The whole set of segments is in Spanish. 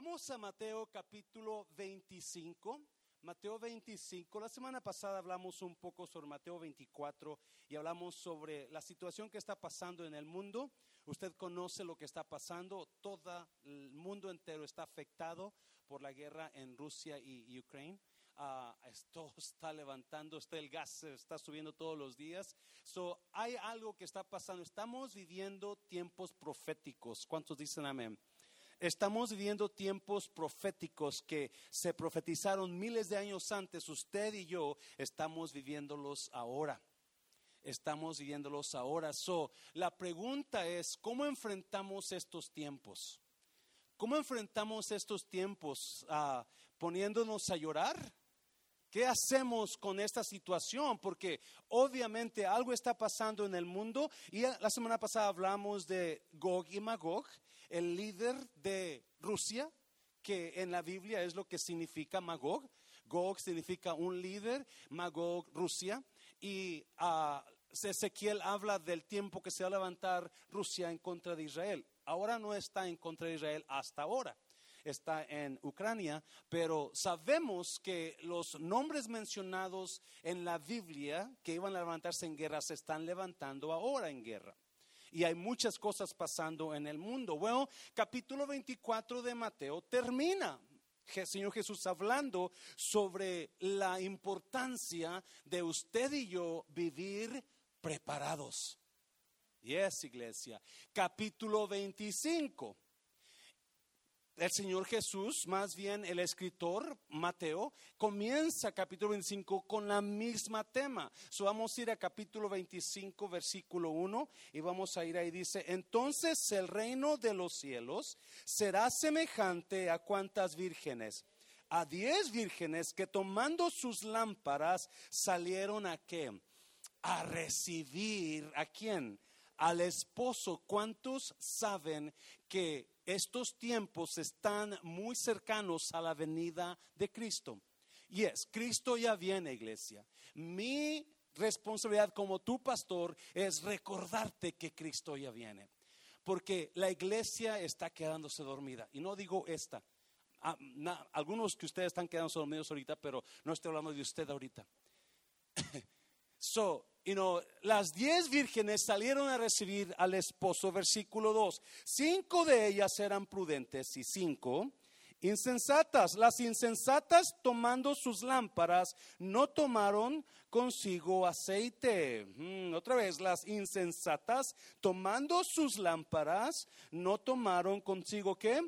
Vamos a Mateo capítulo 25. Mateo 25. La semana pasada hablamos un poco sobre Mateo 24 y hablamos sobre la situación que está pasando en el mundo. Usted conoce lo que está pasando. Todo el mundo entero está afectado por la guerra en Rusia y Ucrania. Uh, esto está levantando, está el gas está subiendo todos los días. So, hay algo que está pasando. Estamos viviendo tiempos proféticos. ¿Cuántos dicen amén? Estamos viviendo tiempos proféticos que se profetizaron miles de años antes. Usted y yo estamos viviéndolos ahora. Estamos viviéndolos ahora. So, la pregunta es, ¿cómo enfrentamos estos tiempos? ¿Cómo enfrentamos estos tiempos? Uh, ¿Poniéndonos a llorar? ¿Qué hacemos con esta situación? Porque obviamente algo está pasando en el mundo y la semana pasada hablamos de Gog y Magog, el líder de Rusia, que en la Biblia es lo que significa Magog. Gog significa un líder, Magog Rusia. Y uh, Ezequiel habla del tiempo que se va a levantar Rusia en contra de Israel. Ahora no está en contra de Israel hasta ahora está en Ucrania, pero sabemos que los nombres mencionados en la Biblia que iban a levantarse en guerra se están levantando ahora en guerra. Y hay muchas cosas pasando en el mundo. Bueno, capítulo 24 de Mateo termina Señor Jesús hablando sobre la importancia de usted y yo vivir preparados. Yes, iglesia. Capítulo 25 el Señor Jesús, más bien el escritor Mateo, comienza capítulo 25 con la misma tema. So vamos a ir a capítulo 25, versículo 1, y vamos a ir ahí. Dice, entonces el reino de los cielos será semejante a cuantas vírgenes. A diez vírgenes que tomando sus lámparas salieron a qué? A recibir a quién? Al esposo. ¿Cuántos saben que estos tiempos están muy cercanos a la venida de Cristo. Y es, Cristo ya viene, iglesia. Mi responsabilidad como tu pastor es recordarte que Cristo ya viene. Porque la iglesia está quedándose dormida. Y no digo esta. Ah, algunos que ustedes están quedándose dormidos ahorita, pero no estoy hablando de usted ahorita. so, y no, las diez vírgenes salieron a recibir al esposo, versículo 2. Cinco de ellas eran prudentes y cinco insensatas. Las insensatas tomando sus lámparas no tomaron consigo aceite. Mm, otra vez, las insensatas tomando sus lámparas no tomaron consigo qué?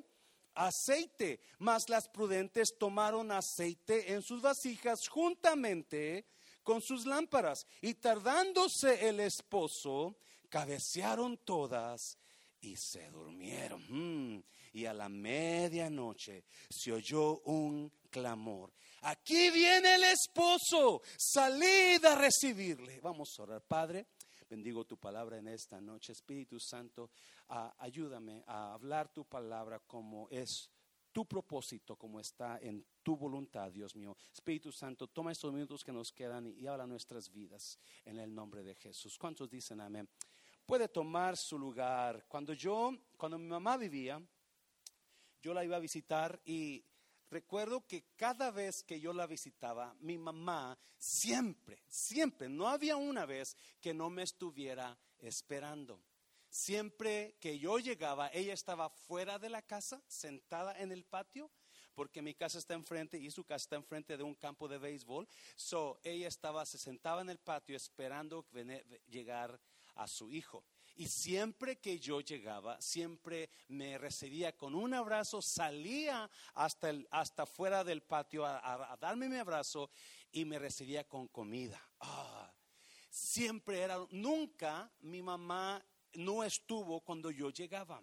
Aceite. Mas las prudentes tomaron aceite en sus vasijas juntamente con sus lámparas. Y tardándose el esposo, cabecearon todas y se durmieron. Mm. Y a la medianoche se oyó un clamor. Aquí viene el esposo, salid a recibirle. Vamos a orar, Padre. Bendigo tu palabra en esta noche. Espíritu Santo, ayúdame a hablar tu palabra como es tu propósito como está en tu voluntad, Dios mío. Espíritu Santo, toma estos minutos que nos quedan y, habla nuestras vidas en el nombre de Jesús. ¿Cuántos dicen amén? Puede tomar su lugar. Cuando yo, cuando mi mamá vivía, yo la iba a visitar y recuerdo que cada vez que yo la visitaba, mi mamá siempre, siempre, no había una vez que no me estuviera esperando. Siempre que yo llegaba, ella estaba fuera de la casa, sentada en el patio, porque mi casa está enfrente y su casa está enfrente de un campo de béisbol. So, ella estaba, se sentaba en el patio esperando llegar a su hijo. Y siempre que yo llegaba, siempre me recibía con un abrazo, salía hasta, el, hasta fuera del patio a, darme mi abrazo y me recibía con comida. Ah, siempre era, nunca mi mamá no estuvo cuando yo llegaba.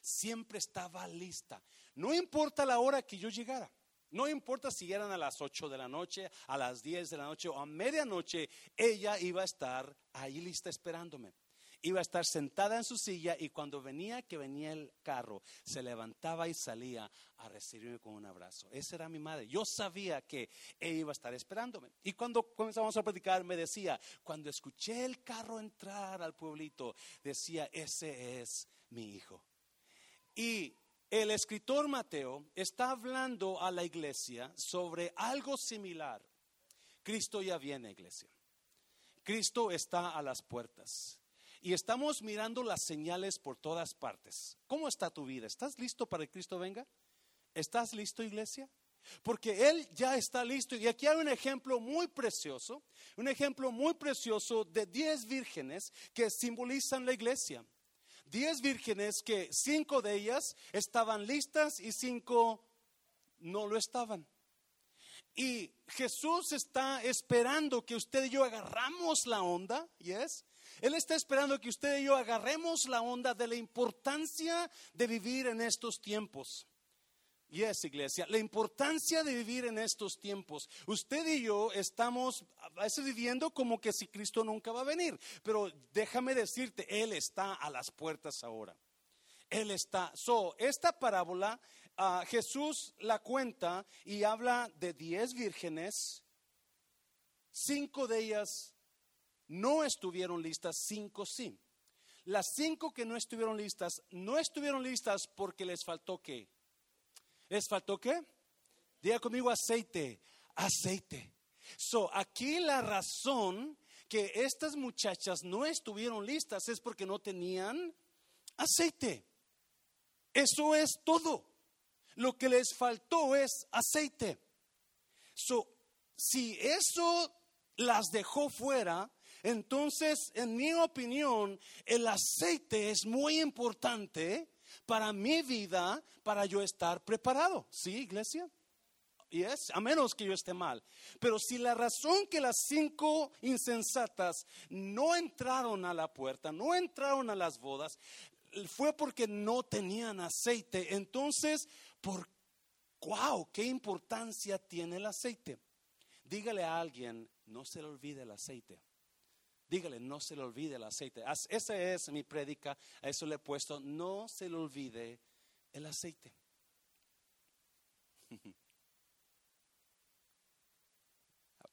Siempre estaba lista. No importa la hora que yo llegara. No importa si eran a las 8 de la noche, a las 10 de la noche o a medianoche, ella iba a estar ahí lista esperándome iba a estar sentada en su silla y cuando venía, que venía el carro, se levantaba y salía a recibirme con un abrazo. Esa era mi madre. Yo sabía que ella iba a estar esperándome. Y cuando comenzamos a platicar, me decía, cuando escuché el carro entrar al pueblito, decía, ese es mi hijo. Y el escritor Mateo está hablando a la iglesia sobre algo similar. Cristo ya viene, iglesia. Cristo está a las puertas. Y estamos mirando las señales por todas partes. ¿Cómo está tu vida? ¿Estás listo para que Cristo venga? ¿Estás listo, iglesia? Porque Él ya está listo. Y aquí hay un ejemplo muy precioso, un ejemplo muy precioso de diez vírgenes que simbolizan la iglesia. Diez vírgenes que cinco de ellas estaban listas y cinco no lo estaban. Y Jesús está esperando que usted y yo agarramos la onda, ¿yes? Él está esperando que usted y yo agarremos la onda de la importancia de vivir en estos tiempos. Y es iglesia, la importancia de vivir en estos tiempos. Usted y yo estamos a veces viviendo como que si Cristo nunca va a venir, pero déjame decirte, Él está a las puertas ahora. Él está. So, esta parábola, uh, Jesús la cuenta y habla de diez vírgenes, cinco de ellas no estuvieron listas, cinco sí. Las cinco que no estuvieron listas, no estuvieron listas porque les faltó qué? ¿Les faltó qué? Diga conmigo aceite, aceite. So, aquí la razón que estas muchachas no estuvieron listas es porque no tenían aceite. Eso es todo. Lo que les faltó es aceite. So, si eso las dejó fuera, entonces, en mi opinión, el aceite es muy importante para mi vida, para yo estar preparado. ¿Sí, iglesia? Y a menos que yo esté mal. Pero si la razón que las cinco insensatas no entraron a la puerta, no entraron a las bodas, fue porque no tenían aceite. Entonces, por wow, qué importancia tiene el aceite. Dígale a alguien, no se le olvide el aceite. Dígale, no se le olvide el aceite. Esa es mi prédica, a eso le he puesto, no se le olvide el aceite.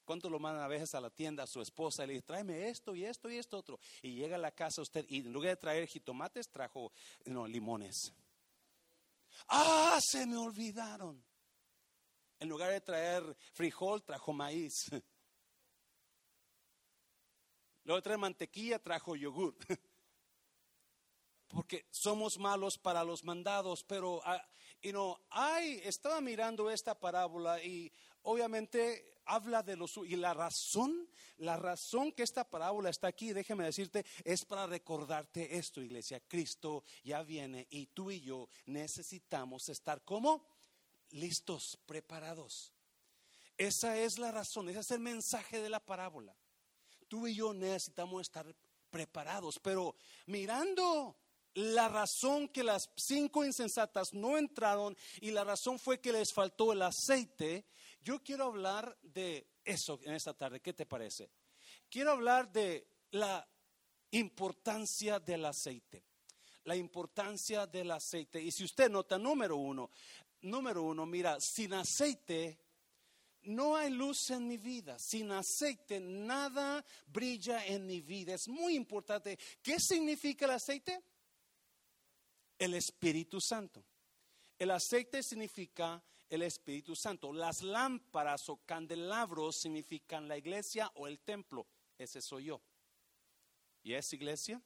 ¿Cuánto lo mandan a veces a la tienda a su esposa y le dice, tráeme esto y esto y esto otro? Y llega a la casa usted y en lugar de traer jitomates, trajo no, limones. Ah, se me olvidaron. En lugar de traer frijol, trajo maíz. Luego trae mantequilla, trajo yogur. Porque somos malos para los mandados, pero y ah, no, hay, estaba mirando esta parábola y obviamente habla de los y la razón, la razón que esta parábola está aquí, déjeme decirte, es para recordarte esto, iglesia. Cristo ya viene y tú y yo necesitamos estar como listos, preparados. Esa es la razón, ese es el mensaje de la parábola tú y yo necesitamos estar preparados. Pero mirando la razón que las cinco insensatas no entraron y la razón fue que les faltó el aceite, yo quiero hablar de eso en esta tarde. ¿Qué te parece? Quiero hablar de la importancia del aceite. La importancia del aceite. Y si usted nota, número uno, número uno, mira, sin aceite no hay luz en mi vida. Sin aceite nada brilla en mi vida. Es muy importante. ¿Qué significa el aceite? El Espíritu Santo. El aceite significa el Espíritu Santo. Las lámparas o candelabros significan la iglesia o el templo. Ese soy yo. ¿Y es iglesia?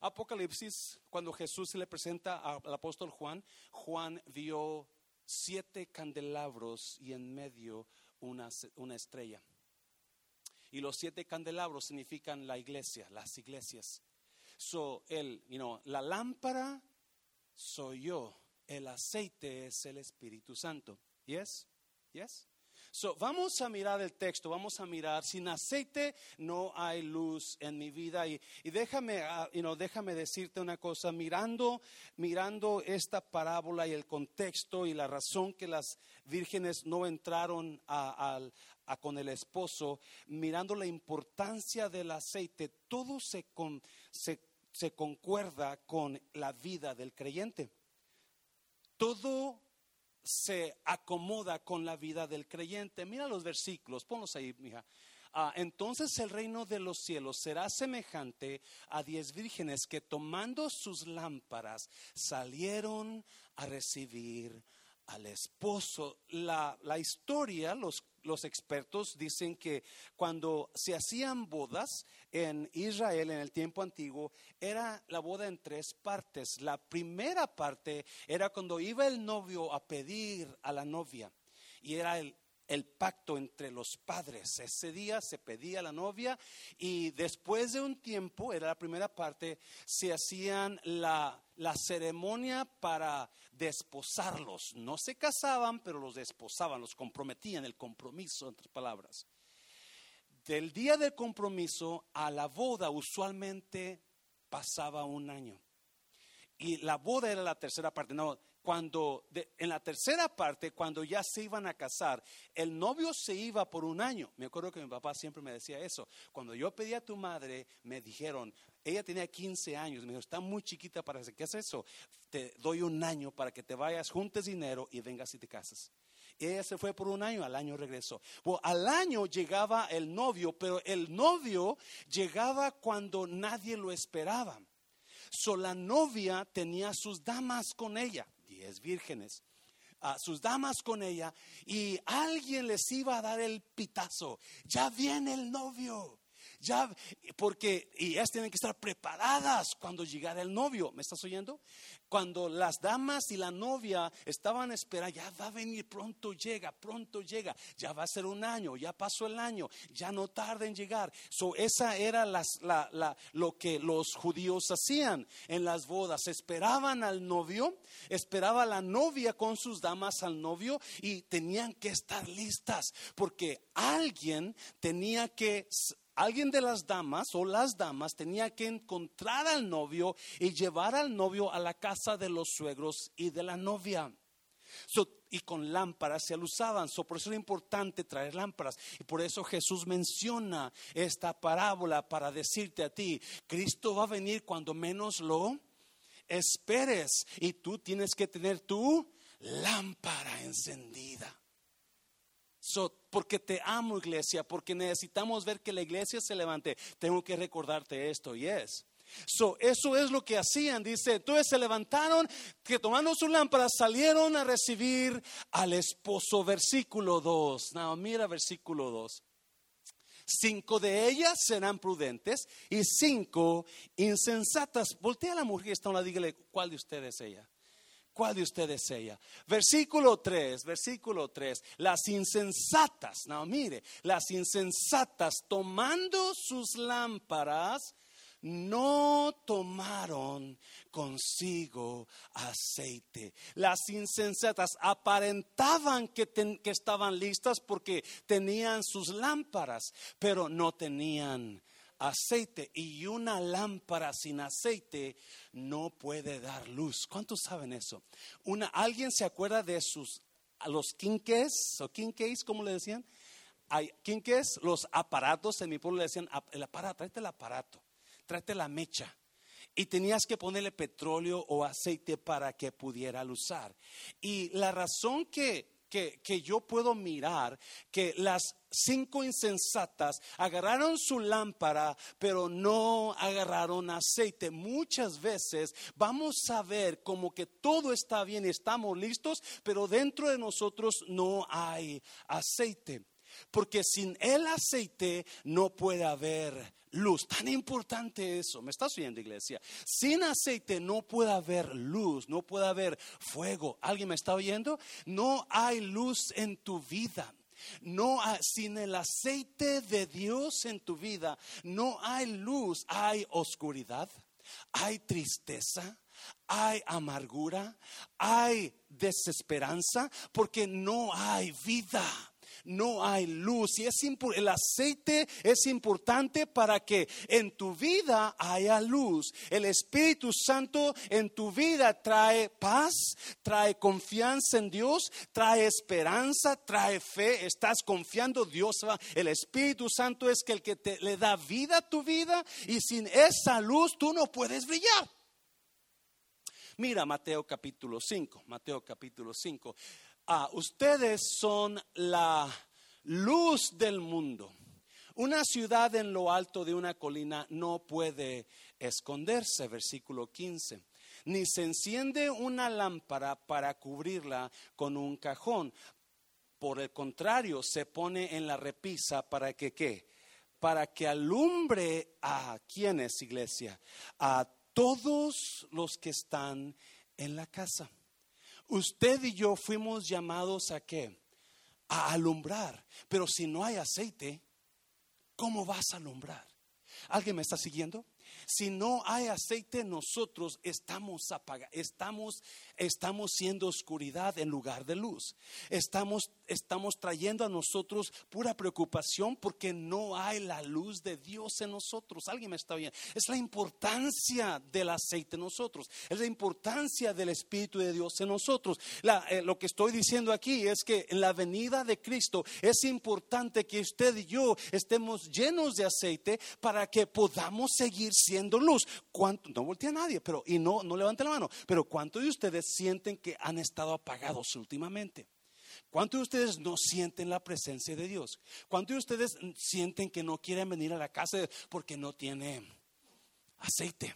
Apocalipsis, cuando Jesús se le presenta al apóstol Juan, Juan vio siete candelabros y en medio una, una estrella. Y los siete candelabros significan la iglesia, las iglesias. So, el, you know, la lámpara soy yo, el aceite es el Espíritu Santo. Yes? Yes? So, vamos a mirar el texto, vamos a mirar, sin aceite no hay luz en mi vida. Y, déjame, ah, déjame decirte una cosa, mirando, mirando esta parábola y el contexto y la razón que las vírgenes no entraron con el esposo, mirando la importancia del aceite, todo se, se concuerda con la vida del creyente. Todo se acomoda con la vida del creyente. Mira los versículos, ponlos ahí, mija. Ah, entonces el reino de los cielos será semejante a diez vírgenes que tomando sus lámparas salieron a recibir al esposo. La, la historia, los, los, expertos dicen que cuando se hacían bodas en Israel en el tiempo antiguo, era la boda en tres partes. La primera parte era cuando iba el novio a pedir a la novia y era el, el pacto entre los padres. Ese día se pedía la novia y después de un tiempo, era la primera parte, se hacían la, la ceremonia para desposarlos. No se casaban, pero los desposaban, los comprometían, el compromiso, entre palabras. Del día del compromiso a la boda usualmente pasaba un año. Y la boda era la tercera parte. No, cuando en la tercera parte, cuando ya se iban a casar, el novio se iba por un año. Me acuerdo que mi papá siempre me decía eso. Cuando yo pedí a tu madre, me dijeron, ella tenía 15 años, me dijo, está muy chiquita para hacer, ¿qué es eso? Te doy un año para que te vayas, juntes dinero y vengas y te casas. ella se fue por un año, al año regresó. al año llegaba el novio, pero el novio llegaba cuando nadie lo esperaba. So la novia tenía sus damas con ella vírgenes, sus damas con ella, y alguien les iba a dar el pitazo. Ya viene el novio. Ya, porque ellas tienen que estar preparadas cuando llegara el novio. ¿Me estás oyendo? Cuando las damas y la novia estaban esperando, ya va a venir, pronto llega, pronto llega, ya va a ser un año, ya pasó el año, ya no tarda en llegar. So, esa era las, la, lo que los judíos hacían en las bodas. Esperaban al novio, esperaba la novia con sus damas al novio y tenían que estar listas porque alguien tenía que alguien de las damas o las damas tenía que encontrar al novio y llevar al novio a la casa de los suegros y de la novia. y con lámparas se usaban. por eso era importante traer lámparas. Y por eso Jesús menciona esta parábola para decirte a ti, Cristo va a venir cuando menos lo esperes. Y tú tienes que tener tu lámpara encendida porque te amo iglesia, porque necesitamos ver que la iglesia se levante, tengo que recordarte esto y es. So, eso es lo que hacían, dice. Entonces se levantaron, que tomando su lámpara salieron a recibir al esposo. Versículo 2. No, mira versículo 2. Cinco de ellas serán prudentes y cinco insensatas. Voltea a la mujer que está a la dígale, ¿cuál de ustedes es ella? ¿Cuál de ustedes es ella? Versículo 3, versículo 3. Las insensatas, no, mire, las insensatas tomando sus lámparas no tomaron consigo aceite. Las insensatas aparentaban que, que, estaban listas porque tenían sus lámparas, pero no tenían aceite y una lámpara sin aceite no puede dar luz. ¿Cuántos saben eso? Una, ¿Alguien se acuerda de sus, los quinques o quinques, como le decían? Hay los aparatos, en mi pueblo le decían, el aparato, tráete el aparato, tráete la mecha. Y tenías que ponerle petróleo o aceite para que pudiera usar. Y la razón que que, yo puedo mirar que las cinco insensatas agarraron su lámpara, pero no agarraron aceite. Muchas veces vamos a ver como que todo está bien, estamos listos, pero dentro de nosotros no hay aceite. Porque sin el aceite no puede haber luz. Tan importante eso. ¿Me estás oyendo, iglesia? Sin aceite no puede haber luz, no puede haber fuego. ¿Alguien me está oyendo? No hay luz en tu vida. No sin el aceite de Dios en tu vida, no hay luz, hay oscuridad, hay tristeza, hay amargura, hay desesperanza, porque no hay vida no hay luz. Y es el aceite es importante para que en tu vida haya luz. El Espíritu Santo en tu vida trae paz, trae confianza en Dios, trae esperanza, trae fe. Estás confiando Dios. El Espíritu Santo es el que te, le da vida a tu vida y sin esa luz tú no puedes brillar. Mira Mateo capítulo 5, Mateo capítulo 5 ustedes son la luz del mundo. Una ciudad en lo alto de una colina no puede esconderse, versículo 15. Ni se enciende una lámpara para cubrirla con un cajón. Por el contrario, se pone en la repisa para que qué? Para que alumbre a quienes, iglesia, a todos los que están en la casa. Usted y yo fuimos llamados a qué? A alumbrar. Pero si no hay aceite, ¿cómo vas a alumbrar? ¿Alguien me está siguiendo? Si no hay aceite, nosotros estamos apagados, estamos, estamos siendo oscuridad en lugar de luz. Estamos, estamos trayendo a nosotros pura preocupación porque no hay la luz de Dios en nosotros. Alguien me está viendo. Es la importancia del aceite en nosotros. Es la importancia del Espíritu de Dios en nosotros. Eh, lo que estoy diciendo aquí es que en la venida de Cristo es importante que usted y yo estemos llenos de aceite para que podamos seguir siendo luz. ¿Cuánto? No voltea a nadie, pero y no, no levante la mano. Pero ¿cuántos de ustedes sienten que han estado apagados últimamente? ¿Cuántos de ustedes no sienten la presencia de Dios? ¿Cuántos de ustedes sienten que no quieren venir a la casa porque no tiene aceite?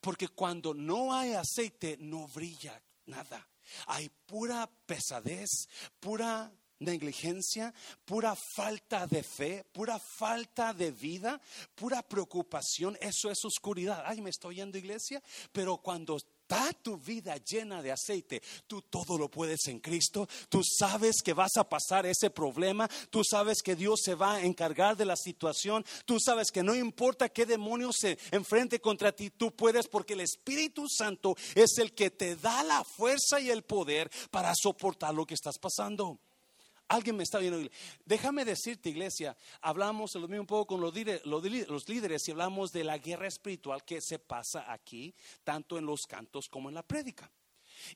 Porque cuando no hay aceite no brilla nada. Hay pura pesadez, pura negligencia, pura falta de fe, pura falta de vida, pura preocupación. Eso es oscuridad. Ay, me estoy yendo iglesia. Pero cuando está tu vida llena de aceite, tú todo lo puedes en Cristo, tú sabes que vas a pasar ese problema, tú sabes que Dios se va a encargar de la situación, tú sabes que no importa qué demonio se enfrente contra ti, tú puedes porque el Espíritu Santo es el que te da la fuerza y el poder para soportar lo que estás pasando. Alguien me está viendo. Déjame decirte, iglesia, hablamos el domingo un poco con los líderes, los líderes y hablamos de la guerra espiritual que se pasa aquí, tanto en los cantos como en la prédica.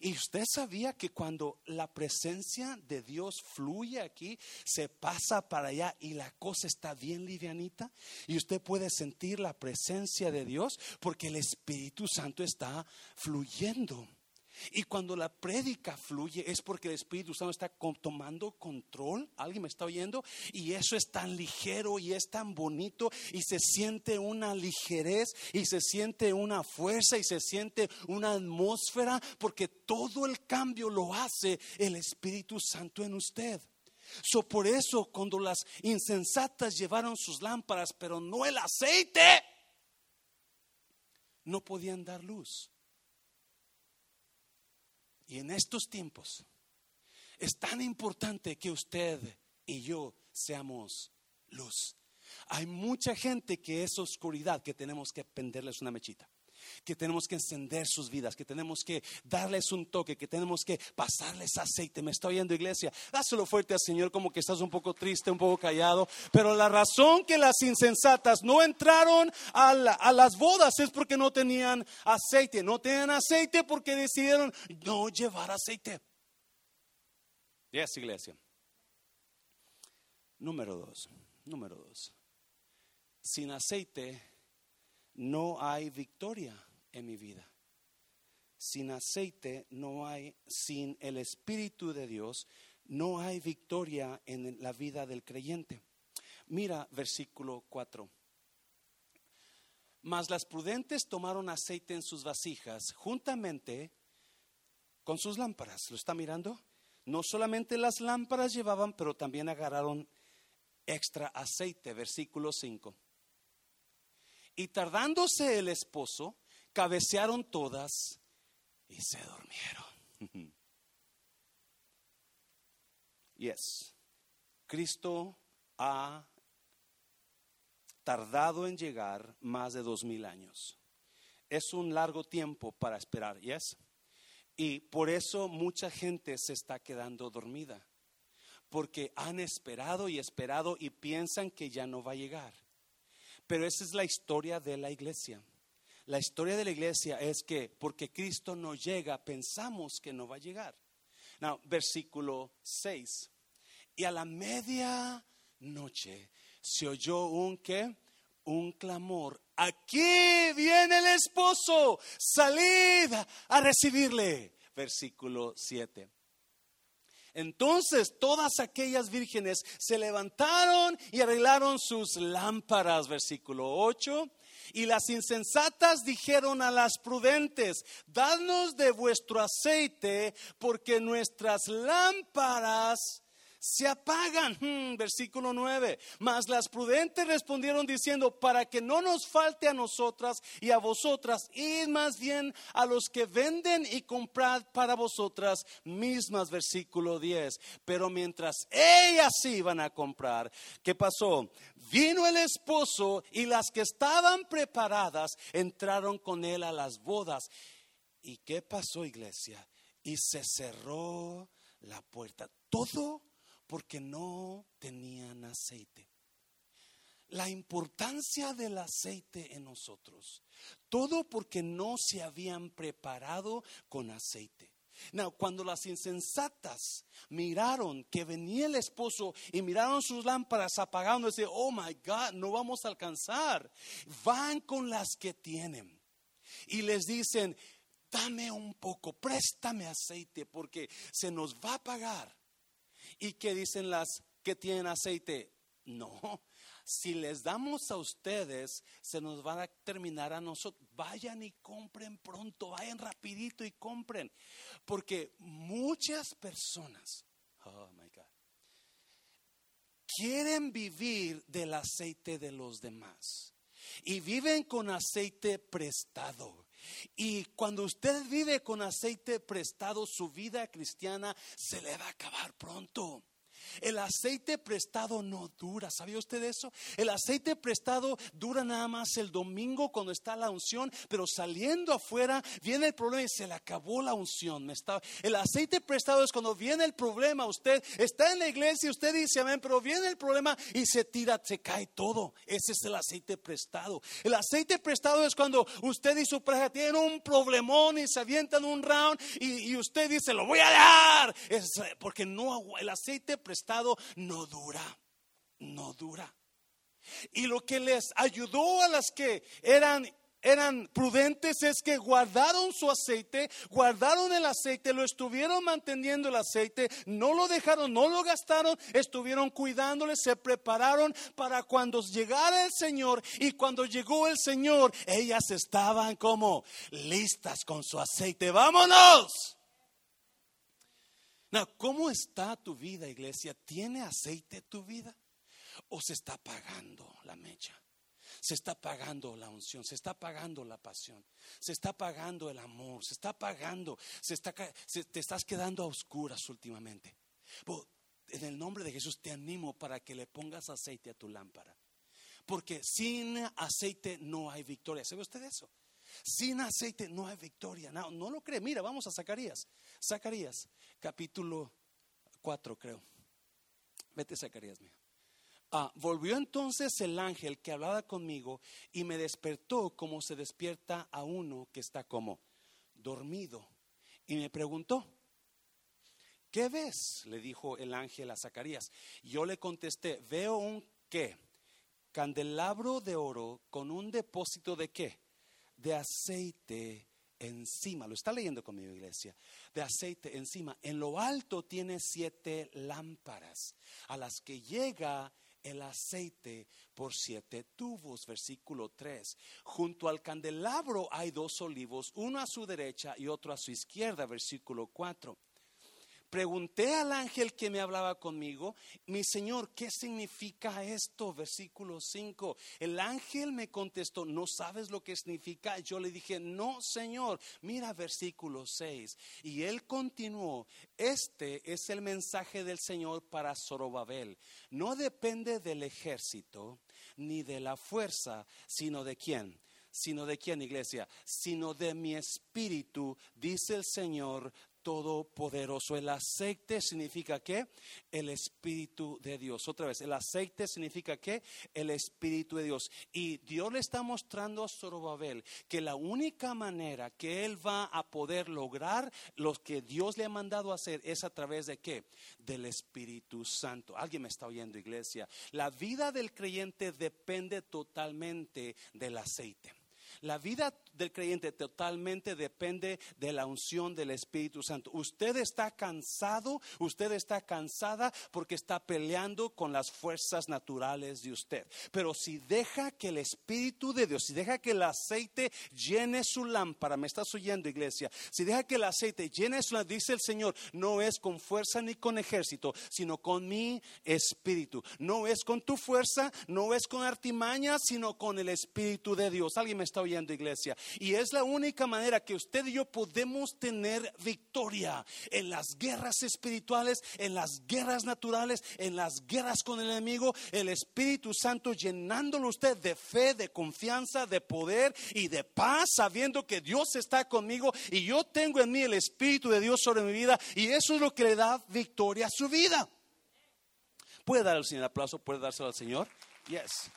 Y usted sabía que cuando la presencia de Dios fluye aquí, se pasa para allá y la cosa está bien livianita. Y usted puede sentir la presencia de Dios porque el Espíritu Santo está fluyendo. Y cuando la prédica fluye es porque el Espíritu Santo está tomando control. ¿Alguien me está oyendo? Y eso es tan ligero y es tan bonito y se siente una ligerez y se siente una fuerza y se siente una atmósfera porque todo el cambio lo hace el Espíritu Santo en usted. So, por eso cuando las insensatas llevaron sus lámparas pero no el aceite, no podían dar luz. Y en estos tiempos es tan importante que usted y yo seamos luz. Hay mucha gente que es oscuridad, que tenemos que penderles una mechita que tenemos que encender sus vidas, que tenemos que darles un toque, que tenemos que pasarles aceite. Me está oyendo iglesia. Dáselo fuerte al Señor como que estás un poco triste, un poco callado. Pero la razón que las insensatas no entraron a, a las bodas es porque no tenían aceite. No tenían aceite porque decidieron no llevar aceite. Yes, iglesia. Número dos. Número dos. Sin aceite no hay victoria en mi vida. Sin aceite no hay, sin el Espíritu de Dios, no hay victoria en la vida del creyente. Mira versículo 4. Mas las prudentes tomaron aceite en sus vasijas juntamente con sus lámparas. ¿Lo está mirando? No solamente las lámparas llevaban, pero también agarraron extra aceite. Versículo 5. Y tardándose el esposo, cabecearon todas y se durmieron. Yes, Cristo ha tardado en llegar más de dos mil años. Es un largo tiempo para esperar, yes. Y por eso mucha gente se está quedando dormida, porque han esperado y esperado y piensan que ya no va a llegar. Pero esa es la historia de la iglesia. La historia de la iglesia es que porque Cristo no llega, pensamos que no va a llegar. Versículo 6. Y a la media noche se oyó un qué? Un clamor. Aquí viene el esposo. Salid a recibirle. Versículo 7. Entonces todas aquellas vírgenes se levantaron y arreglaron sus lámparas, versículo 8. Y las insensatas dijeron a las prudentes, dadnos de vuestro aceite, porque nuestras lámparas se apagan. Hmm, versículo 9. Mas las prudentes respondieron diciendo, para que no nos falte a nosotras y a vosotras, id más bien a los que venden y comprad para vosotras mismas. Versículo 10. Pero mientras ellas iban a comprar, ¿qué pasó? Vino el esposo y las que estaban preparadas entraron con él a las bodas. ¿Y qué pasó, iglesia? Y se cerró la puerta. Todo porque no tenían aceite. La importancia del aceite en nosotros. Todo porque no se habían preparado con aceite. cuando las insensatas miraron que venía el esposo y miraron sus lámparas apagando, dice, oh my God, no vamos a alcanzar. Van con las que tienen y les dicen, dame un poco, préstame aceite porque se nos va a pagar. ¿Y qué dicen las que tienen aceite? No, si les damos a ustedes, se nos va a terminar a nosotros. Vayan y compren pronto, vayan rapidito y compren. Porque muchas personas, oh my God, quieren vivir del aceite de los demás. Y viven con aceite prestado. Y cuando usted vive con aceite prestado, su vida cristiana se le va a acabar pronto. El aceite prestado no dura. ¿Sabía usted eso? El aceite prestado dura nada más el domingo cuando está la unción, pero saliendo afuera viene el problema y se le acabó la unción. El aceite prestado es cuando viene el problema. Usted está en la iglesia usted dice amén, pero viene el problema y se tira, se cae todo. Ese es el aceite prestado. El aceite prestado es cuando usted y su pareja tienen un problemón y se avientan un round y, usted dice, lo voy a dar. Es porque no, el aceite prestado no dura, no dura. Y lo que les ayudó a las que eran eran prudentes es que guardaron su aceite, guardaron el aceite, lo estuvieron manteniendo el aceite, no lo dejaron, no lo gastaron, estuvieron cuidándole, se prepararon para cuando llegara el Señor y cuando llegó el Señor, ellas estaban como listas con su aceite. Vámonos. ¿Cómo está tu vida, iglesia? ¿Tiene aceite tu vida? ¿O se está apagando la mecha? Se está apagando la unción, se está apagando la pasión, se está apagando el amor, se está apagando, te estás quedando a oscuras últimamente. en el nombre de Jesús te animo para que le pongas aceite a tu lámpara. Porque sin aceite no hay victoria. ¿Sabe usted eso? Sin aceite no hay victoria. No, no lo cree. Mira, vamos a Zacarías. Zacarías, capítulo 4, creo. Vete, Zacarías, mío. Ah, volvió entonces el ángel que hablaba conmigo y me despertó como se despierta a uno que está como dormido. Y me preguntó, ¿qué ves? Le dijo el ángel a Zacarías. Yo le contesté, veo un qué, candelabro de oro con un depósito de qué, de aceite encima. Lo está leyendo conmigo, iglesia. De aceite encima. En lo alto tiene siete lámparas a las que llega el aceite por siete tubos. Versículo 3. Junto al candelabro hay dos olivos, uno a su derecha y otro a su izquierda. Versículo 4. Pregunté al ángel que me hablaba conmigo, mi Señor, ¿qué significa esto? Versículo 5. El ángel me contestó, ¿no sabes lo que significa? Yo le dije, no, Señor. Mira versículo 6. Y él continuó, este es el mensaje del Señor para Zorobabel. No depende del ejército ni de la fuerza, sino de quién sino de quién, iglesia, sino de mi espíritu, dice el Señor todopoderoso. El aceite significa que el Espíritu de Dios. Otra vez, el aceite significa que el Espíritu de Dios. Y Dios le está mostrando a Zorobabel que la única manera que él va a poder lograr lo que Dios le ha mandado hacer es a través de qué? Del Espíritu Santo. Alguien me está oyendo, iglesia. La vida del creyente depende totalmente del aceite. La vida del creyente totalmente depende de la unción del Espíritu Santo. Usted está cansado, usted está cansada porque está peleando con las fuerzas naturales de usted. Pero si deja que el Espíritu de Dios, si deja que el aceite llene su lámpara, me estás oyendo iglesia, si deja que el aceite llene su lámpara, dice el Señor, no es con fuerza ni con ejército, sino con mi Espíritu. No es con tu fuerza, no es con artimaña, sino con el Espíritu de Dios. ¿Alguien me está oyendo iglesia? Y es la única manera que usted y yo podemos tener victoria en las guerras espirituales, en las guerras naturales, en las guerras con el enemigo. El Espíritu Santo llenándolo usted de fe, de confianza, de poder y de paz, sabiendo que Dios está conmigo y yo tengo en mí el Espíritu de Dios sobre mi vida. Y eso es lo que le da victoria a su vida. ¿Puede dar al Señor aplauso? ¿Puede dárselo al Señor? Yes.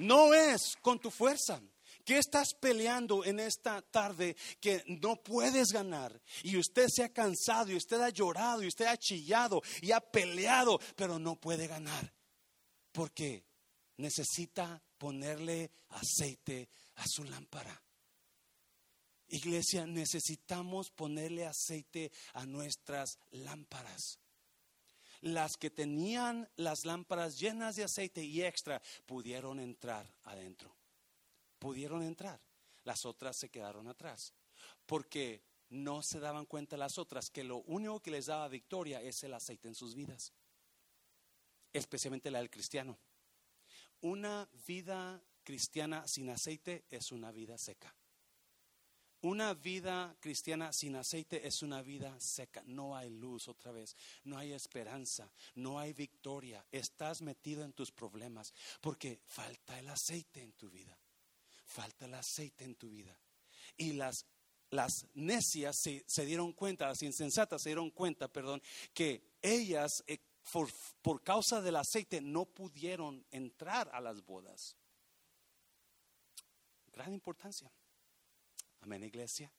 No es con tu fuerza. ¿Qué estás peleando en esta tarde que no puedes ganar? Y usted se ha cansado y usted ha llorado y usted ha chillado y ha peleado, pero no puede ganar. Porque necesita ponerle aceite a su lámpara. Iglesia, necesitamos ponerle aceite a nuestras lámparas. Las que tenían las lámparas llenas de aceite y extra pudieron entrar adentro pudieron entrar. Las otras se quedaron atrás. Porque no se daban cuenta las otras que lo único que les daba victoria es el aceite en sus vidas. Especialmente la del cristiano. Una vida cristiana sin aceite es una vida seca. Una vida cristiana sin aceite es una vida seca. No hay luz otra vez. No hay esperanza. No hay victoria. Estás metido en tus problemas porque falta el aceite en tu vida falta el aceite en tu vida. Y las, las necias se, dieron cuenta, las insensatas se dieron cuenta, perdón, que ellas eh, por, por causa del aceite no pudieron entrar a las bodas. Gran importancia. Amén, iglesia.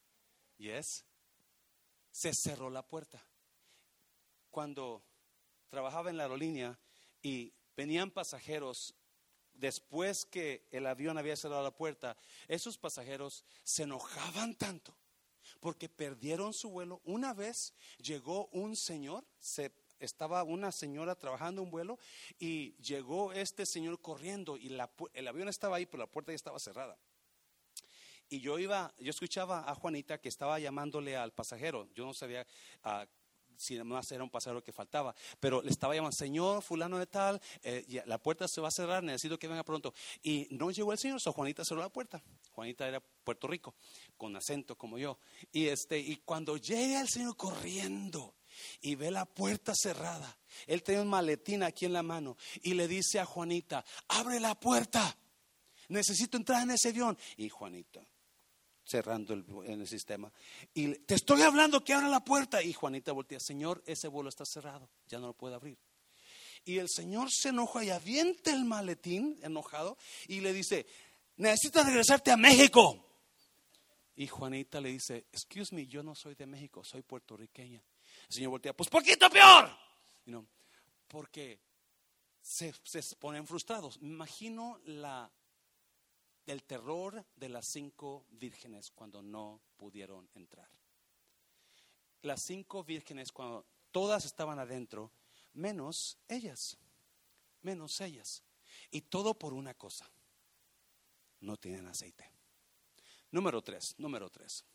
Yes. Se cerró la puerta. Cuando trabajaba en la aerolínea y venían pasajeros después que el avión había cerrado la puerta, esos pasajeros se enojaban tanto porque perdieron su vuelo. Una vez llegó un señor, se, estaba una señora trabajando un vuelo y llegó este señor corriendo y el avión estaba ahí, pero la puerta ya estaba cerrada. Y yo iba, yo escuchaba a Juanita que estaba llamándole al pasajero. Yo no sabía uh, si además era un pasajero que faltaba. Pero le estaba llamando, Señor, fulano de tal, eh, la puerta se va a cerrar, necesito que venga pronto. Y no llegó el Señor, so Juanita cerró la puerta. Juanita era Puerto Rico, con acento como yo. Y, este, y cuando llega el Señor corriendo y ve la puerta cerrada, él tenía un maletín aquí en la mano y le dice a Juanita, abre la puerta, necesito entrar en ese avión. Y Juanita, cerrando el, en el sistema. Y te estoy hablando que abra la puerta. Y Juanita voltea, Señor, ese vuelo está cerrado, ya no lo puede abrir. Y el Señor se enoja y avienta el maletín enojado y le dice, necesitas regresarte a México. Y Juanita le dice, excuse me, yo no soy de México, soy puertorriqueña. El Señor voltea, pues poquito peor. porque se, se ponen frustrados. Imagino la del terror de las cinco vírgenes cuando no pudieron entrar. Las cinco vírgenes cuando todas estaban adentro, menos ellas, menos ellas. Y todo por una cosa, no tienen aceite. Número tres, número tres.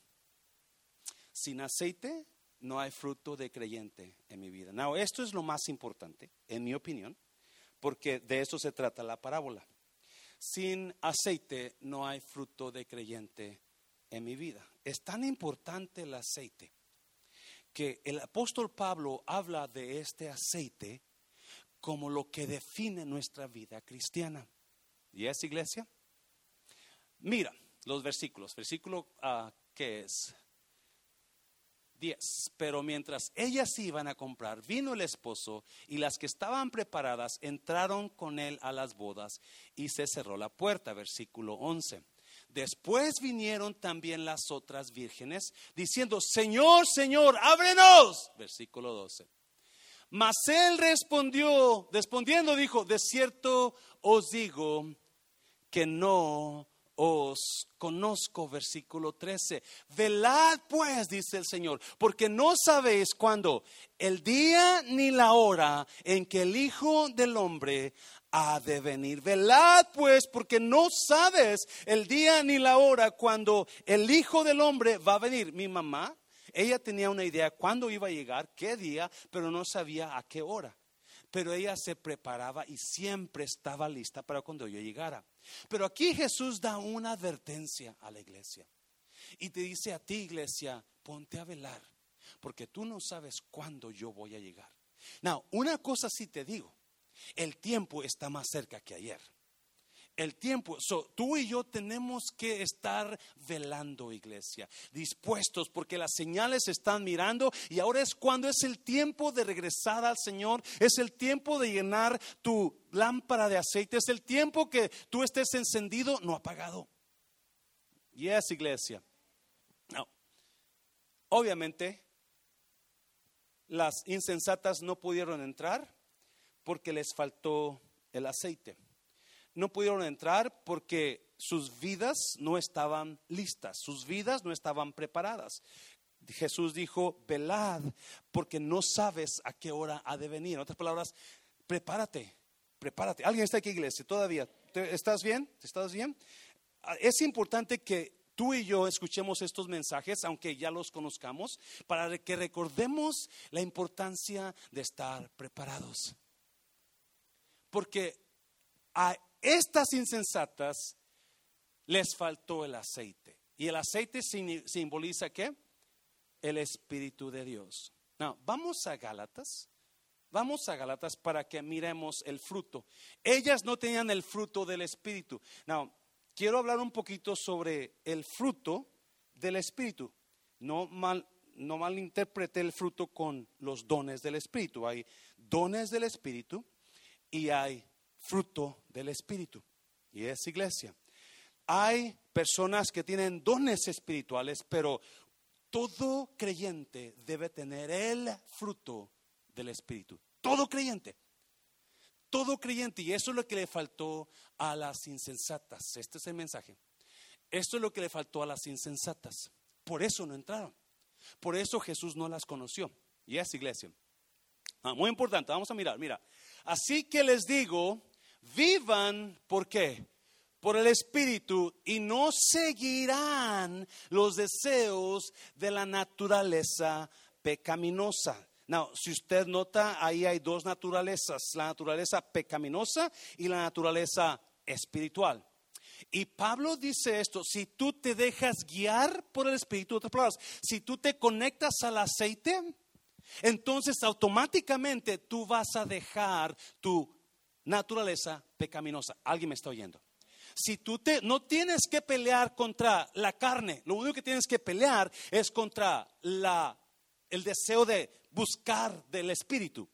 Sin aceite no hay fruto de creyente en mi vida. Now, esto es lo más importante, en mi opinión, porque de eso se trata la parábola. Sin aceite no hay fruto de creyente en mi vida. Es tan importante el aceite que el apóstol Pablo habla de este aceite como lo que define nuestra vida cristiana. ¿Y es iglesia? Mira los versículos. Versículo uh, que es 10. Pero mientras ellas iban a comprar, vino el esposo y las que estaban preparadas entraron con él a las bodas y se cerró la puerta. Versículo 11. Después vinieron también las otras vírgenes diciendo, Señor, Señor, ábrenos. Versículo 12. Mas él respondió, respondiendo dijo, de cierto os digo que no os conozco, versículo 13. Velad pues, dice el Señor, porque no sabéis cuándo, el día ni la hora en que el Hijo del Hombre ha de venir. Velad pues, porque no sabes el día ni la hora cuando el Hijo del Hombre va a venir. Mi mamá, ella tenía una idea cuándo iba a llegar, qué día, pero no sabía a qué hora. Pero ella se preparaba y siempre estaba lista para cuando yo llegara. Pero aquí Jesús da una advertencia a la iglesia. Y te dice a ti, iglesia, ponte a velar, porque tú no sabes cuándo yo voy a llegar. Now, una cosa sí te digo, el tiempo está más cerca que ayer. El tiempo, tú y yo tenemos que estar velando, iglesia, dispuestos, porque las señales están mirando y ahora es cuando es el tiempo de regresar al Señor, es el tiempo de llenar tu lámpara de aceite, es el tiempo que tú estés encendido, no apagado. Yes, iglesia. Obviamente, las insensatas no pudieron entrar porque les faltó el aceite no pudieron entrar porque sus vidas no estaban listas, sus vidas no estaban preparadas. Jesús dijo, velad, porque no sabes a qué hora ha de venir. En otras palabras, prepárate, prepárate. ¿Alguien está aquí, iglesia? ¿Todavía? ¿Estás bien? ¿Estás bien? Ah, es importante que tú y yo escuchemos estos mensajes, aunque ya los conozcamos, para que recordemos la importancia de estar preparados. Porque a estas insensatas les faltó el aceite. ¿Y el aceite simboliza qué? El Espíritu de Dios. No, vamos a Gálatas. Vamos a Gálatas para que miremos el fruto. Ellas no tenían el fruto del Espíritu. No, quiero hablar un poquito sobre el fruto del Espíritu. No mal, no malinterprete el fruto con los dones del Espíritu. Hay dones del Espíritu y hay fruto del Espíritu. Y es iglesia. Hay personas que tienen dones espirituales, pero todo creyente debe tener el fruto del Espíritu. Todo creyente. Todo creyente. Y eso es lo que le faltó a las insensatas. Este es el mensaje. Esto es lo que le faltó a las insensatas. Por eso no entraron. Por eso Jesús no las conoció. Y es iglesia. Ah, muy importante, vamos a mirar. Mira, así que les digo, vivan, ¿por qué? Por el Espíritu y no seguirán los deseos de la naturaleza pecaminosa. Now, si usted nota, ahí hay dos naturalezas, la naturaleza pecaminosa y la naturaleza espiritual. Y Pablo dice esto, si tú te dejas guiar por el Espíritu, otras palabras, si tú te conectas al aceite, entonces automáticamente tú vas a dejar tu naturaleza pecaminosa. ¿Alguien me está oyendo? Si tú te, no tienes que pelear contra la carne, lo único que tienes que pelear es contra la, el deseo de buscar del Espíritu.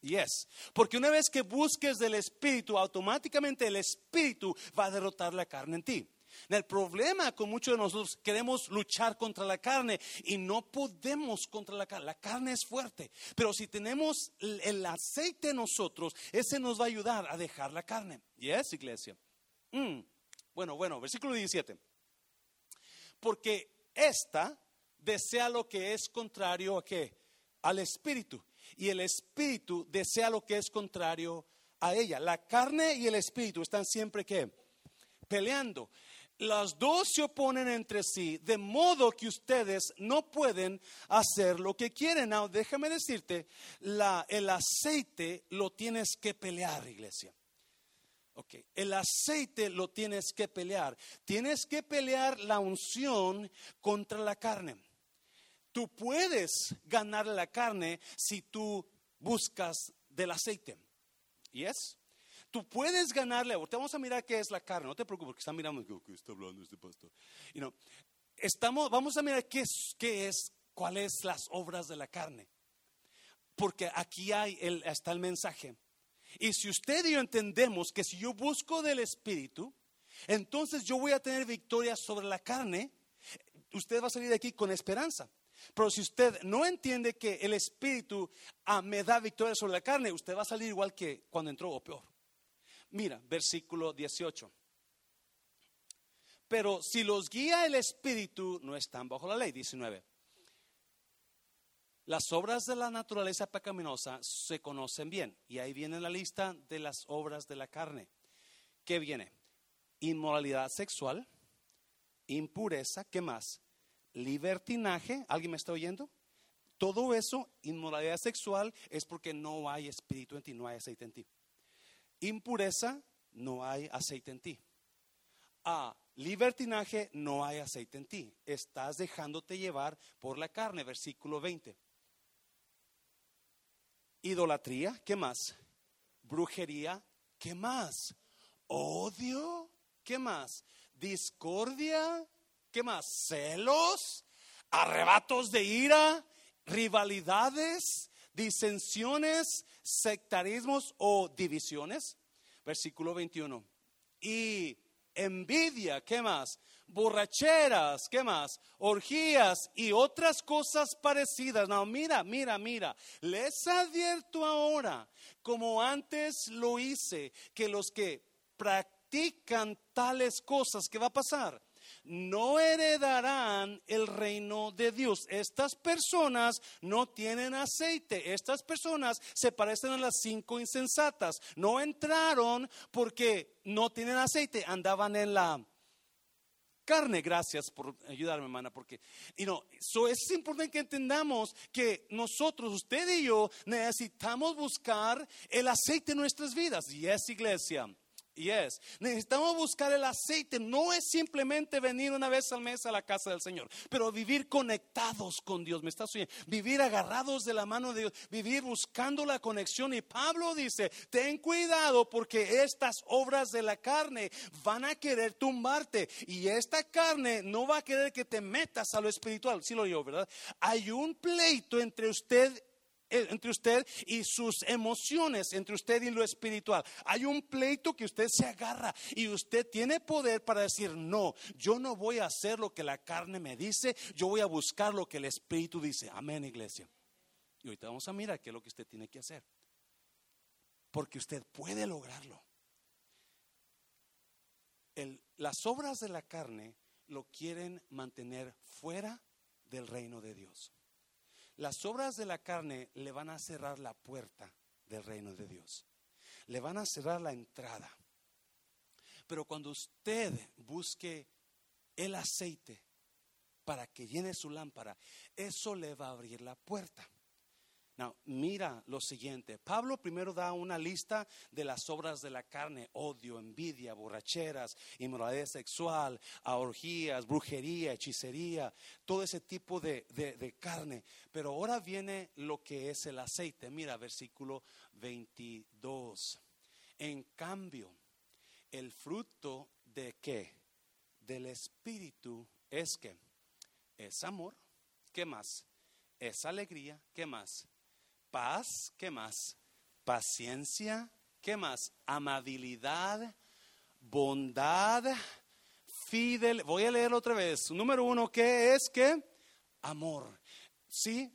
Yes. Porque una vez que busques del Espíritu, automáticamente el Espíritu va a derrotar la carne en ti. El problema con muchos de nosotros queremos luchar contra la carne y no podemos contra la carne. La carne es fuerte, pero si tenemos el aceite en nosotros, ese nos va a ayudar a dejar la carne. ¿Y es, iglesia? Mm. Bueno, bueno, versículo 17. Porque esta desea lo que es contrario a qué? Al espíritu. Y el espíritu desea lo que es contrario a ella. La carne y el espíritu están siempre qué? Peleando las dos se oponen entre sí, de modo que ustedes no pueden hacer lo que quieren. Now, déjame decirte, el aceite lo tienes que pelear, iglesia. Ok, el aceite lo tienes que pelear. Tienes que pelear la unción contra la carne. Tú puedes ganar la carne si tú buscas del aceite. ¿Y es? Tú puedes ganarle, ahorita vamos a mirar qué es la carne, no te preocupes, porque están mirando, ¿qué está hablando este pastor? estamos, vamos a mirar qué es, qué es, cuáles las obras de la carne. Porque aquí hay el, está el mensaje. Y si usted y yo entendemos que si yo busco del Espíritu, entonces yo voy a tener victoria sobre la carne, usted va a salir de aquí con esperanza. Pero si usted no entiende que el Espíritu ah, me da victoria sobre la carne, usted va a salir igual que cuando entró o peor. Mira, versículo 18. Pero si los guía el Espíritu, no están bajo la ley. 19. Las obras de la naturaleza pecaminosa se conocen bien. Y ahí viene la lista de las obras de la carne. ¿Qué viene? Inmoralidad sexual, impureza, ¿qué más? Libertinaje, ¿alguien me está oyendo? Todo eso, inmoralidad sexual, es porque no hay espíritu en ti, no hay aceite en ti. Impureza, no hay aceite en ti. A libertinaje, no hay aceite en ti. Estás dejándote llevar por la carne, versículo 20. Idolatría, ¿qué más? Brujería, ¿qué más? Odio, ¿qué más? Discordia, ¿qué más? Celos, arrebatos de ira, rivalidades, disensiones, sectarismos o divisiones. Versículo 21. Y envidia, ¿qué más? Borracheras, ¿qué más? Orgías y otras cosas parecidas. No, mira, mira, mira. Les advierto ahora, como antes lo hice, que los que practican tales cosas, ¿qué va a pasar? no heredarán reino de Dios. Estas personas no tienen aceite. Estas personas se parecen a las cinco insensatas. No entraron porque no tienen aceite. Andaban en la carne. Gracias por ayudarme, hermana, porque y no, es importante que entendamos que nosotros, usted y yo, necesitamos buscar el aceite en nuestras vidas. Y es iglesia. Yes. Necesitamos buscar el aceite. No es simplemente venir una vez al mes a la casa del Señor, pero vivir conectados con Dios. ¿Me estás oyendo? Vivir agarrados de la mano de Dios, vivir buscando la conexión. Y Pablo dice, ten cuidado porque estas obras de la carne van a querer tumbarte. Y esta carne no va a querer que te metas a lo espiritual. Sí lo digo, ¿verdad? Hay un pleito entre usted entre usted y sus emociones, entre usted y lo espiritual. Hay un pleito que usted se agarra y usted tiene poder para decir, no, yo no voy a hacer lo que la carne me dice, yo voy a buscar lo que el espíritu dice. Amén, iglesia. Y ahorita vamos a mirar qué es lo que usted tiene que hacer. Porque usted puede lograrlo. las obras de la carne lo quieren mantener fuera del reino de Dios. Las obras de la carne le van a cerrar la puerta del reino de Dios. Le van a cerrar la entrada. Pero cuando usted busque el aceite para que llene su lámpara, eso le va a abrir la puerta. Now, mira lo siguiente. Pablo primero da una lista de las obras de la carne: odio, envidia, borracheras, inmoralidad sexual, orgías, brujería, hechicería, todo ese tipo de, de carne. Pero ahora viene lo que es el aceite. Mira, versículo 22. En cambio, el fruto de qué? Del Espíritu es que es amor. ¿Qué más? Es alegría. ¿Qué más? Paz, ¿qué más? Paciencia, ¿qué más? Amabilidad, bondad, fidel. Voy a leer otra vez. Número uno, ¿qué es que? Amor. Sí,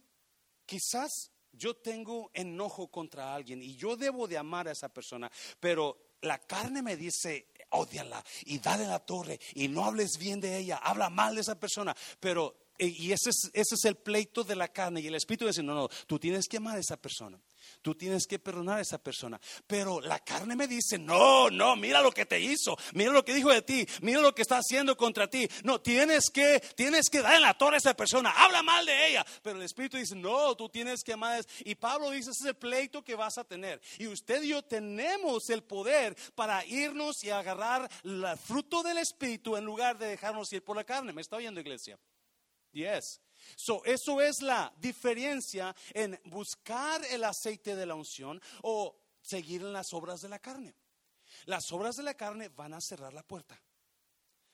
quizás yo tengo enojo contra alguien y yo debo de amar a esa persona, pero la carne me dice, odiala y dale la torre y no hables bien de ella, habla mal de esa persona, pero y ese es, ese es el pleito de la carne. Y el Espíritu dice, no, no, tú tienes que amar a esa persona. Tú tienes que perdonar a esa persona. Pero la carne me dice, no, no, mira lo que te hizo. Mira lo que dijo de ti. Mira lo que está haciendo contra ti. No, tienes que, tienes que dar en la torre a esa persona. Habla mal de ella. Pero el Espíritu dice, no, tú tienes que amar. Y Pablo dice, ese es el pleito que vas a tener. Y usted y yo tenemos el poder para irnos y agarrar el fruto del Espíritu en lugar de dejarnos ir por la carne. ¿Me está oyendo, iglesia? Yes. So, eso es la diferencia en buscar el aceite de la unción o seguir en las obras de la carne. Las obras de la carne van a cerrar la puerta.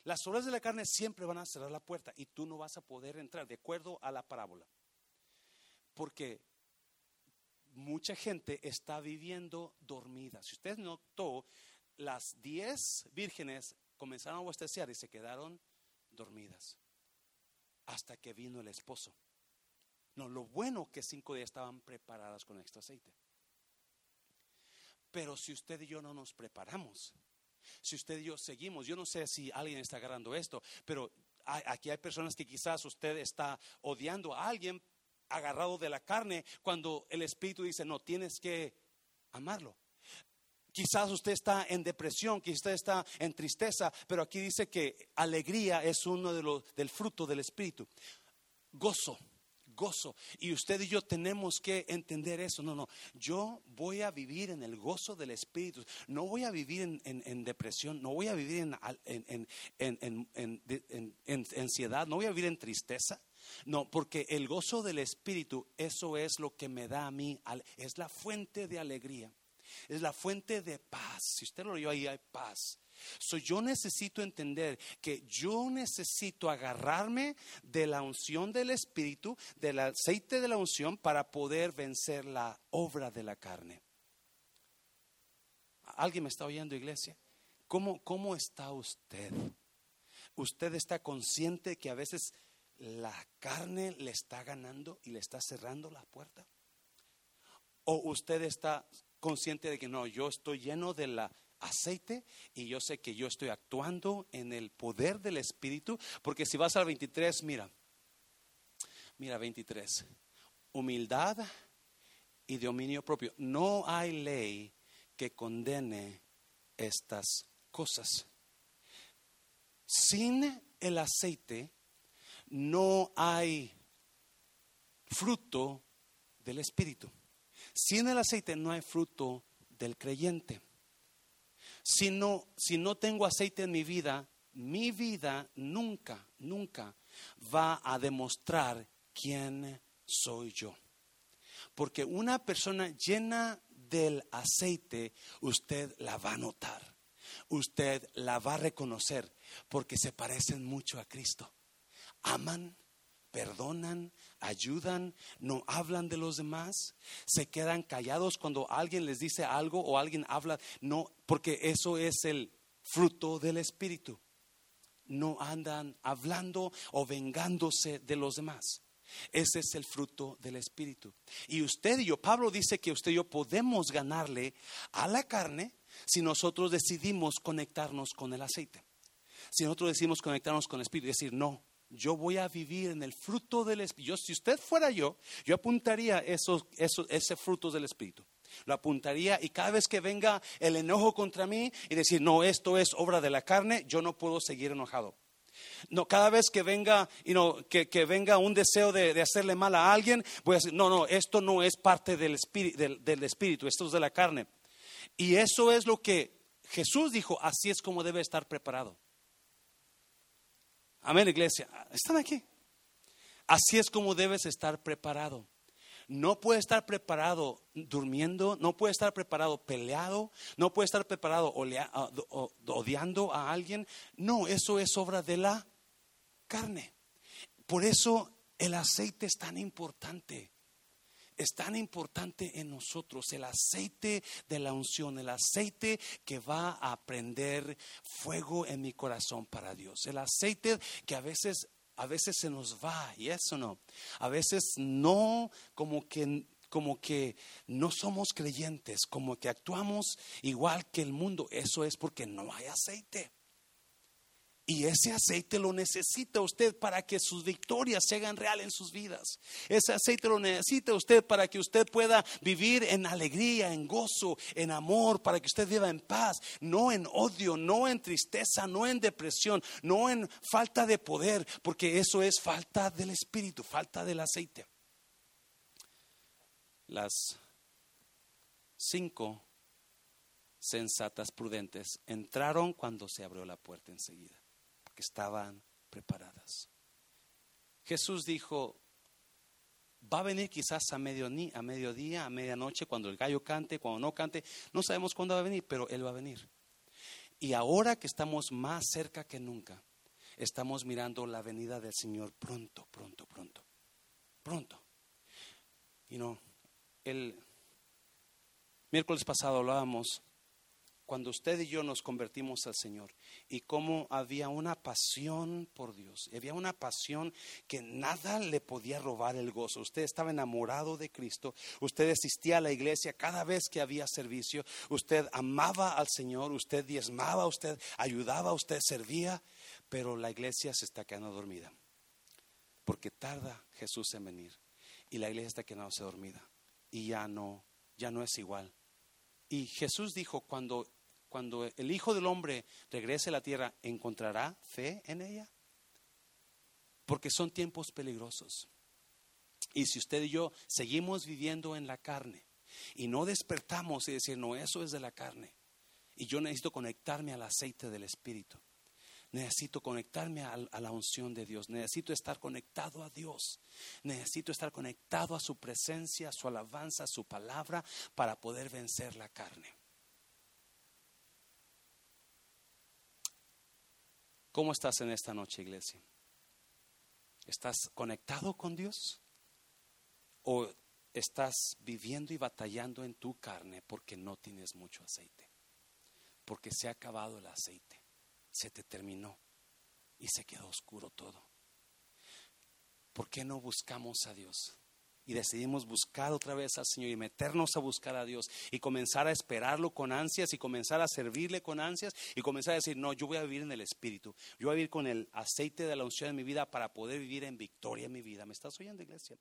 Las obras de la carne siempre van a cerrar la puerta y tú no vas a poder entrar de acuerdo a la parábola. Porque mucha gente está viviendo dormida. Si usted notó, las diez vírgenes comenzaron a bosteciar y se quedaron dormidas hasta que vino el esposo. No, lo bueno que cinco días estaban preparadas con extra aceite. Pero si usted y yo no nos preparamos, Si usted y yo seguimos, yo no sé si alguien está agarrando esto, pero aquí hay personas que quizás usted está odiando a alguien agarrado de la carne cuando el Espíritu dice, no, tienes que amarlo. Quizás usted está en depresión, quizás usted está en tristeza, pero aquí dice que alegría es uno de los del fruto del espíritu. Gozo, gozo. Y usted y yo tenemos que entender eso. No, no. Yo voy a vivir en el gozo del Espíritu. No voy a vivir en, depresión. No voy a vivir en, en, ansiedad. No voy a vivir en tristeza. No, porque el gozo del Espíritu, eso es lo que me da a mí. Es la fuente de alegría es la fuente de paz. Si usted lo oyó ahí, hay paz. So, yo necesito entender que yo necesito agarrarme de la unción del Espíritu, del aceite de la unción, para poder vencer la obra de la carne. ¿Alguien me está oyendo, iglesia? ¿Cómo, cómo está usted? ¿Usted está consciente que a veces la carne le está ganando y le está cerrando la puerta? ¿O usted está consciente de que no, yo estoy lleno de la aceite y yo sé que yo estoy actuando en el poder del Espíritu, porque si vas al 23, mira, mira 23, humildad y dominio propio. No hay ley que condene estas cosas. Sin el aceite no hay fruto del Espíritu. Sin el aceite no hay fruto del creyente. Si no, si no tengo aceite en mi vida, mi vida nunca, nunca va a demostrar quién soy yo. Porque una persona llena del aceite, usted la va a notar, usted la va a reconocer, porque se parecen mucho a Cristo. Aman, perdonan, ayudan, no hablan de los demás, se quedan callados cuando alguien les dice algo o alguien habla, no, porque eso es el fruto del Espíritu. No andan hablando o vengándose de los demás. Ese es el fruto del Espíritu. Y usted y yo, Pablo dice que usted y yo podemos ganarle a la carne si nosotros decidimos conectarnos con el aceite. Si nosotros decidimos conectarnos con el Espíritu y decir, no, yo voy a vivir en el fruto del Espíritu. si usted fuera yo, yo apuntaría esos, esos, ese fruto del Espíritu. Lo apuntaría y cada vez que venga el enojo contra mí y decir, no, esto es obra de la carne, yo no puedo seguir enojado. No, cada vez que venga, que, venga un deseo de, hacerle mal a alguien, voy a decir, no, no, esto no es parte del espíritu, del espíritu, esto es de la carne. Y eso es lo que Jesús dijo, así es como debe estar preparado. Amén, iglesia. Están aquí. Así es como debes estar preparado. No puede estar preparado durmiendo, no puede estar preparado peleado, no puede estar preparado odiando a alguien. No, eso es obra de la carne. Por eso el aceite es tan importante es tan importante en nosotros, el aceite de la unción, el aceite que va a prender fuego en mi corazón para Dios, el aceite que a veces a veces se nos va y eso no. A veces no como que como que no somos creyentes, como que actuamos igual que el mundo. Eso es porque no hay aceite. Y ese aceite lo necesita usted para que sus victorias se hagan real en sus vidas. Ese aceite lo necesita usted para que usted pueda vivir en alegría, en gozo, en amor, para que usted viva en paz, no en odio, no en tristeza, no en depresión, no en falta de poder, porque eso es falta del espíritu, falta del aceite. Las cinco sensatas prudentes entraron cuando se abrió la puerta enseguida que estaban preparadas. Jesús dijo, va a venir quizás a mediodía, a mediodía, a medianoche, cuando el gallo cante, cuando no cante, no sabemos cuándo va a venir, pero Él va a venir. Y ahora que estamos más cerca que nunca, estamos mirando la venida del Señor pronto, pronto, pronto, pronto. Y no, el miércoles pasado hablábamos cuando usted y yo nos convertimos al Señor y cómo había una pasión por Dios, había una pasión que nada le podía robar el gozo. Usted estaba enamorado de Cristo, usted asistía a la iglesia cada vez que había servicio, usted amaba al Señor, usted diezmaba, usted ayudaba, usted servía, pero la iglesia se está quedando dormida, porque tarda Jesús en venir y la iglesia está quedándose dormida y ya no, ya no es igual. Y Jesús dijo, cuando cuando el Hijo del Hombre regrese a la tierra, ¿encontrará fe en ella? Porque son tiempos peligrosos. Y si usted y yo seguimos viviendo en la carne y no despertamos y decir, no, eso es de la carne, y yo necesito conectarme al aceite del Espíritu, necesito conectarme a, a la unción de Dios, necesito estar conectado a Dios, necesito estar conectado a su presencia, a su alabanza, a su palabra, para poder vencer la carne. ¿Cómo estás en esta noche, iglesia? ¿Estás conectado con Dios? ¿O estás viviendo y batallando en tu carne porque no tienes mucho aceite? Porque se ha acabado el aceite, se te terminó y se quedó oscuro todo. ¿Por qué no buscamos a Dios? Y decidimos buscar otra vez al Señor y meternos a buscar a Dios y comenzar a esperarlo con ansias y comenzar a servirle con ansias y comenzar a decir, no, yo voy a vivir en el Espíritu, yo voy a vivir con el aceite de la unción en mi vida para poder vivir en victoria en mi vida. ¿Me estás oyendo, iglesia?